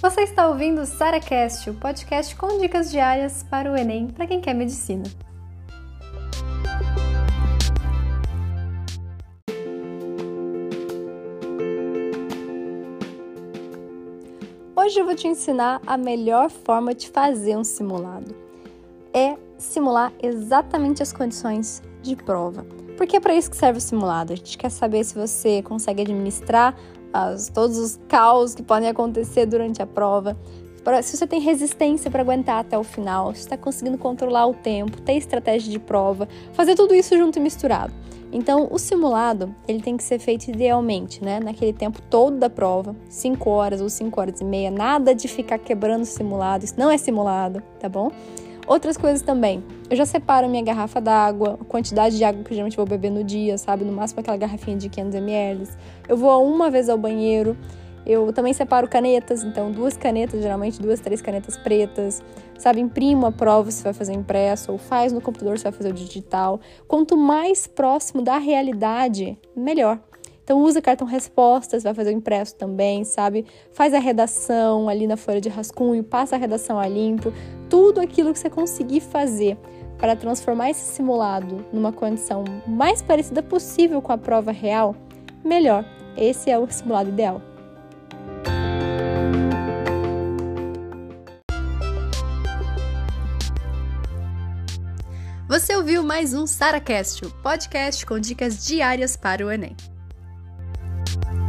Você está ouvindo o SaraCast, o podcast com dicas diárias para o Enem para quem quer medicina. Hoje eu vou te ensinar a melhor forma de fazer um simulado. É simular exatamente as condições de prova. Porque é para isso que serve o simulado. A gente quer saber se você consegue administrar as, todos os caos que podem acontecer durante a prova. Pra, se você tem resistência para aguentar até o final, se está conseguindo controlar o tempo, ter estratégia de prova, fazer tudo isso junto e misturado. Então, o simulado ele tem que ser feito idealmente, né? Naquele tempo todo da prova, 5 horas ou 5 horas e meia, nada de ficar quebrando o simulado, isso não é simulado, tá bom? Outras coisas também. Eu já separo minha garrafa d'água, a quantidade de água que eu geralmente vou beber no dia, sabe? No máximo aquela garrafinha de 500 ml. Eu vou uma vez ao banheiro. Eu também separo canetas, então duas canetas, geralmente duas, três canetas pretas. Sabe, imprimo a prova se vai fazer impresso, ou faz no computador se vai fazer o digital. Quanto mais próximo da realidade, melhor. Então usa cartão respostas, vai fazer o impresso também, sabe? Faz a redação ali na folha de rascunho, passa a redação a limpo, tudo aquilo que você conseguir fazer para transformar esse simulado numa condição mais parecida possível com a prova real, melhor. Esse é o simulado ideal. Você ouviu mais um SaraCast, o podcast com dicas diárias para o Enem. Thank you.